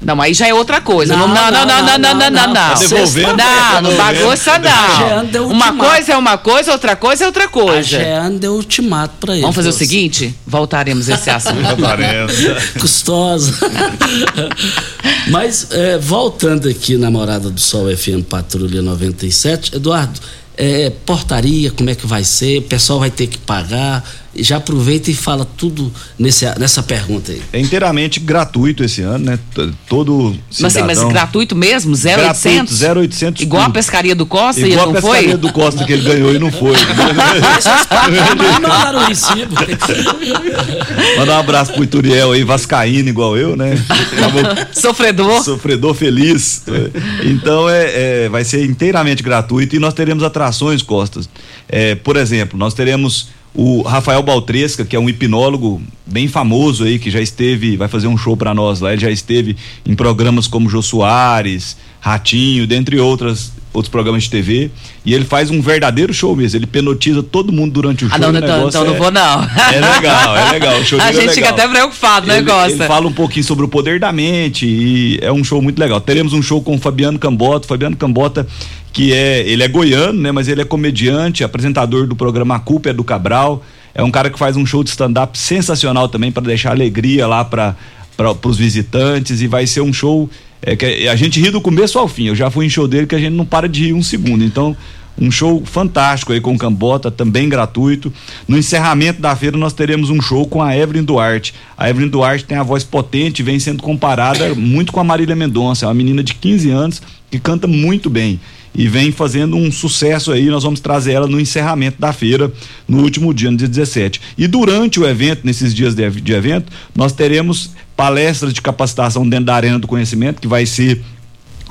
Não, aí já é outra coisa. Não, não, não, não, não, não, não, não. não. Tá devolvendo? Não, não bagunça A Jeane deu não. Uma coisa é uma coisa, outra coisa é outra A coisa. Jeane deu ultimato pra ele. Vamos fazer o seguinte? Voltaremos a esse assunto. Custosa. Mas, é, voltando aqui na Morada do Sol FM Patrulha 97, Eduardo, é, portaria, como é que vai ser? O pessoal vai ter que pagar? Já aproveita e fala tudo nesse, nessa pergunta aí. É inteiramente gratuito esse ano, né? Todo Mas, assim, mas cidadão- gratuito mesmo? 0800? Gratuito, 0800 Igual a tudo. pescaria do Costa e Igual a não foi? pescaria do Costa que ele ganhou e não foi. Mandaram o recibo. Mandar um abraço pro Ituriel aí, vascaíno igual eu, né? Sofredor. Sofredor feliz. Então é, é, vai ser inteiramente gratuito e nós teremos atrações, Costas. É, por exemplo, nós teremos o Rafael Baltresca, que é um hipnólogo bem famoso aí, que já esteve, vai fazer um show pra nós lá. Ele já esteve em programas como Jô Soares, Ratinho, dentre outras outros programas de TV. E ele faz um verdadeiro show mesmo. Ele penotiza todo mundo durante o show. Ah, não, o então, então não é- vou não. É legal, é legal. O show A dele é gente fica legal. até preocupado, né, ele, gosta? Ele fala um pouquinho sobre o poder da mente e é um show muito legal. Teremos um show com o Fabiano Cambota. Fabiano Cambota, que é, ele é goiano, né? Mas ele é comediante, apresentador do programa A Culpa é do Cabral. É um cara que faz um show de stand-up sensacional também para deixar alegria lá para os visitantes e vai ser um show é, que a gente ri do começo ao fim. Eu já fui em show dele que a gente não para de rir um segundo. Então, um show fantástico aí com Cambota, também gratuito. No encerramento da feira nós teremos um show com a Evelyn Duarte. A Evelyn Duarte tem a voz potente, vem sendo comparada muito com a Marília Mendonça, é uma menina de 15 anos que canta muito bem e vem fazendo um sucesso aí. Nós vamos trazer ela no encerramento da feira, no último dia, no dia 17. E durante o evento, nesses dias de, de evento, nós teremos palestras de capacitação dentro da Arena do Conhecimento, que vai ser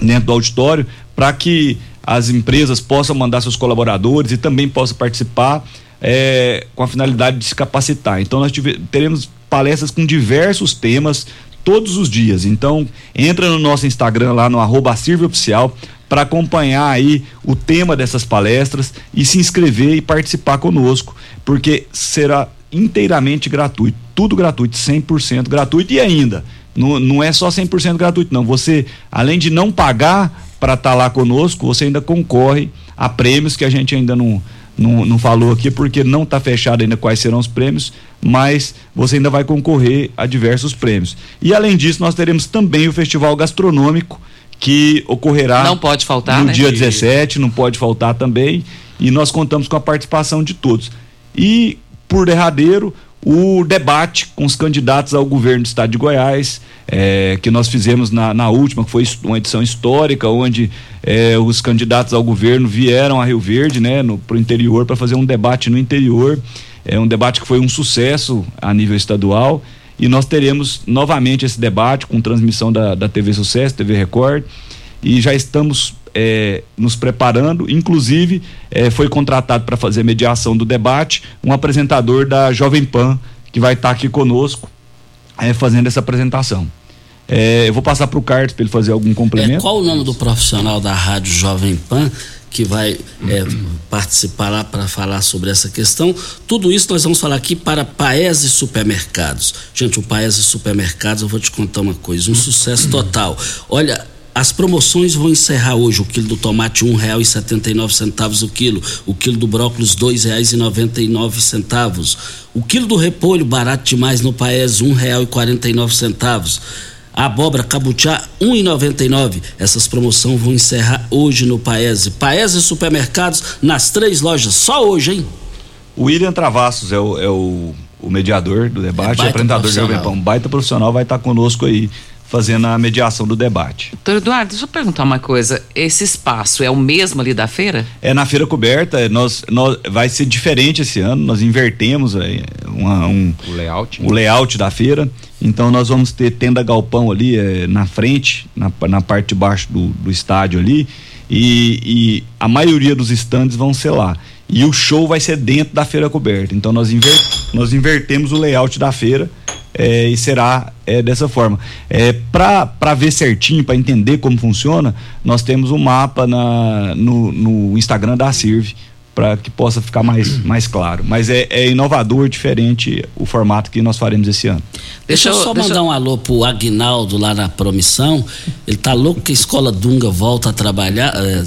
dentro do auditório, para que as empresas possam mandar seus colaboradores e também possam participar é, com a finalidade de se capacitar. Então nós tive, teremos palestras com diversos temas todos os dias. Então entra no nosso Instagram lá no arroba Oficial para acompanhar aí o tema dessas palestras e se inscrever e participar conosco, porque será inteiramente gratuito, tudo gratuito, 100% gratuito e ainda não, não é só 100% gratuito não, você além de não pagar para estar lá conosco, você ainda concorre a prêmios que a gente ainda não não, não falou aqui porque não está fechado ainda quais serão os prêmios, mas você ainda vai concorrer a diversos prêmios. E além disso, nós teremos também o Festival Gastronômico, que ocorrerá Não pode faltar, no né? dia 17, não pode faltar também, e nós contamos com a participação de todos. E, por derradeiro, o debate com os candidatos ao governo do estado de Goiás, eh, que nós fizemos na, na última, que foi uma edição histórica, onde eh, os candidatos ao governo vieram a Rio Verde, né, no, pro interior, para fazer um debate no interior. É um debate que foi um sucesso a nível estadual. E nós teremos novamente esse debate com transmissão da, da TV Sucesso, TV Record. E já estamos eh, nos preparando. Inclusive, eh, foi contratado para fazer mediação do debate um apresentador da Jovem Pan, que vai estar aqui conosco, eh, fazendo essa apresentação. Eh, eu vou passar para o Carlos para ele fazer algum É, complemento. qual o nome do profissional da Rádio Jovem Pan que vai é, participar lá para falar sobre essa questão? Tudo isso nós vamos falar aqui para Paese Supermercados. Gente, o Paese Supermercados, eu vou te contar uma coisa, um sucesso total. Olha, as promoções vão encerrar hoje. O quilo do tomate R$ 1,79 o quilo. O quilo do brócolis R$ 2,99. O quilo do repolho, barato demais no Paese, R$ 1,49. A abóbora cabutiá 1,99. Essas promoções vão encerrar hoje no Paese. Paese Supermercados nas três lojas, só hoje, hein? O William Travassos é o, é o, o mediador do debate, é apresentador de Jovem. Um baita profissional vai estar conosco aí, fazendo a mediação do debate. Doutor Eduardo, deixa eu perguntar uma coisa. Esse espaço é o mesmo ali da feira? É na feira coberta, é, nós, nós, vai ser diferente esse ano, nós invertemos é, uma- um, O layout. o layout da feira. Então nós vamos ter tenda galpão ali é, na frente, na, na parte de baixo do, do estádio ali. E, e a maioria dos estandes vão ser lá. E o show vai ser dentro da feira coberta. Então nós, inver, nós invertemos o layout da feira é, e será é, dessa forma. É, para ver certinho, para entender como funciona, nós temos um mapa na, no, no Instagram da Sirve para que possa ficar mais, mais claro. Mas é, é inovador, diferente o formato que nós faremos esse ano. Deixa, eu só mandar um alô pro Agnaldo lá na Promissão. Ele tá louco que a escola Dunga volta a trabalhar. é,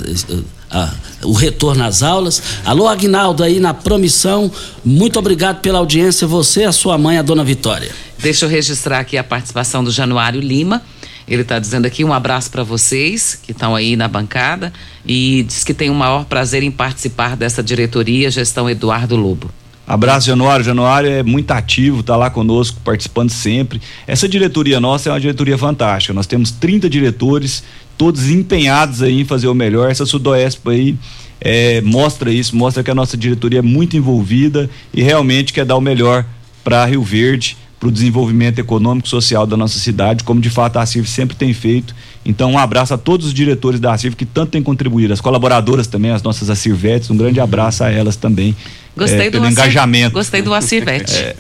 é, o retorno às aulas. Alô, Agnaldo, aí na Promissão. Muito obrigado pela audiência. Você, a sua mãe, a dona Vitória. Deixa eu registrar aqui a participação do Januário Lima. Ele está dizendo aqui um abraço para vocês que estão aí na bancada e diz que tem o maior prazer em participar dessa diretoria gestão Eduardo Lobo. Abraço, Januário. Januário é muito ativo, está lá conosco, participando sempre. Essa diretoria nossa é uma diretoria fantástica. Nós temos 30 diretores, todos empenhados aí em fazer o melhor. Essa Sudoesp aí é, mostra isso, mostra que a nossa diretoria é muito envolvida e realmente quer dar o melhor para Rio Verde, para o desenvolvimento econômico e social da nossa cidade, como de fato a CIRV sempre tem feito. Então, um abraço a todos os diretores da CIRV que tanto têm contribuído, as colaboradoras também, as nossas Acirvetes, um grande abraço a elas também. Gostei é, do pelo Acir- engajamento. Gostei do Acirvete. É,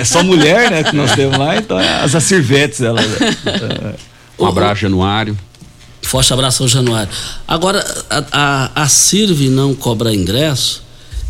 é só mulher, né, que nós temos lá, então é as Acirvetes, elas. Um abraço, Januário. Forte abraço ao Januário. Agora, a, a, a Sirve não cobrar ingresso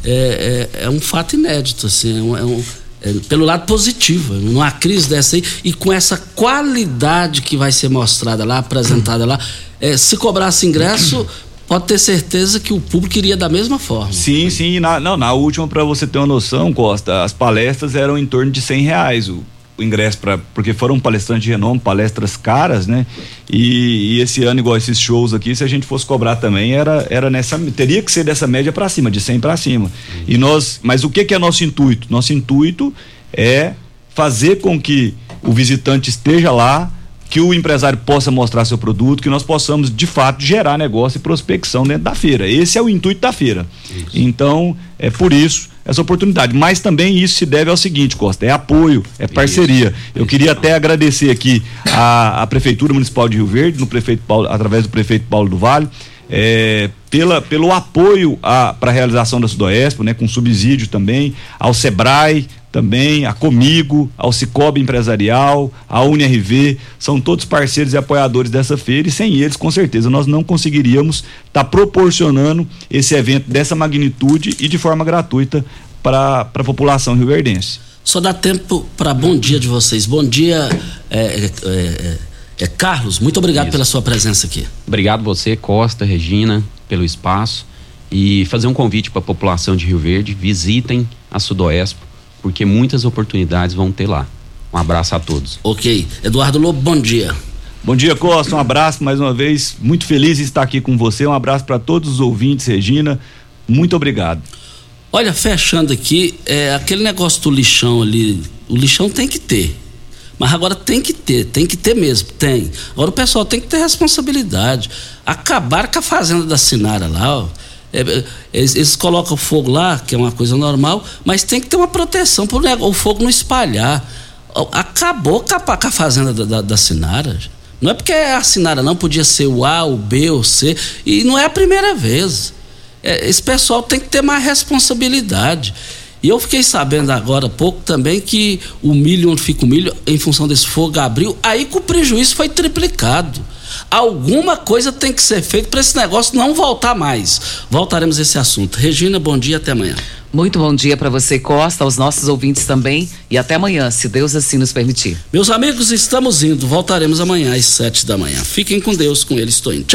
é, é, é, um fato inédito, assim, é um, é um é, pelo lado positivo, numa crise dessa aí, e com essa qualidade que vai ser mostrada lá, apresentada lá, é, se cobrasse ingresso, pode ter certeza que o público iria da mesma forma. Sim, sim. Na, não, na última, para você ter uma noção, Costa, as palestras eram em torno de cem reais. O, o ingresso para porque foram palestrantes de renome, palestras caras, né? E, e, esse ano igual esses shows aqui, se a gente fosse cobrar também era era nessa teria que ser dessa média para cima, de 100 para cima. E nós, mas o que que é nosso intuito? Nosso intuito é fazer com que o visitante esteja lá, que o empresário possa mostrar seu produto, que nós possamos de fato gerar negócio e prospecção dentro da feira. Esse é o intuito da feira. Isso. Então, é por isso essa oportunidade. Mas também isso se deve ao seguinte, Costa, é apoio, é parceria. Isso, Eu isso. queria até agradecer aqui a, a Prefeitura Municipal de Rio Verde, no prefeito Paulo, através do prefeito Paulo do Vale, é, pela, pelo apoio para a realização da Sudoespo, né, com subsídio também, ao Sebrae, também, a Comigo, ao Cicobi Empresarial, a UniRV, são todos parceiros e apoiadores dessa feira e sem eles, com certeza, nós não conseguiríamos estar tá proporcionando esse evento dessa magnitude e de forma gratuita para a população rioverdense. Só dá tempo para bom dia de vocês. Bom dia, é, é, é, é Carlos, muito obrigado Isso. pela sua presença aqui. Obrigado você, Costa, Regina, pelo espaço e fazer um convite para a população de Rio Verde, visitem a Sudoespo, porque muitas oportunidades vão ter lá. Um abraço a todos. Ok. Eduardo Lobo, bom dia. Bom dia, Costa. Um abraço mais uma vez. Muito feliz de estar aqui com você. Um abraço para todos os ouvintes, Regina. Muito obrigado. Olha, fechando aqui, é, aquele negócio do lixão ali, o lixão tem que ter. Mas agora tem que ter, tem que ter mesmo, tem. Agora o pessoal tem que ter responsabilidade. Acabar com a fazenda da Sinara lá, ó. É, é, eles, eles, colocam fogo lá, que é uma coisa normal, mas tem que ter uma proteção para o fogo não espalhar. Acabou com a, com a fazenda da, da, da, Sinara. Não é porque é a Sinara, não podia ser o A, o B, o C. E não é a primeira vez. É, esse pessoal tem que ter mais responsabilidade. E eu fiquei sabendo agora há pouco também que o milho, onde fica o milho, em função desse fogo abriu, aí que o prejuízo foi triplicado. Alguma coisa tem que ser feita para esse negócio não voltar mais. Voltaremos a esse assunto. Regina, bom dia, até amanhã. Muito bom dia para você, Costa, aos nossos ouvintes também. E até amanhã, se Deus assim nos permitir. Meus amigos, estamos indo. Voltaremos amanhã às sete da manhã. Fiquem com Deus, com ele estou indo. Tchau.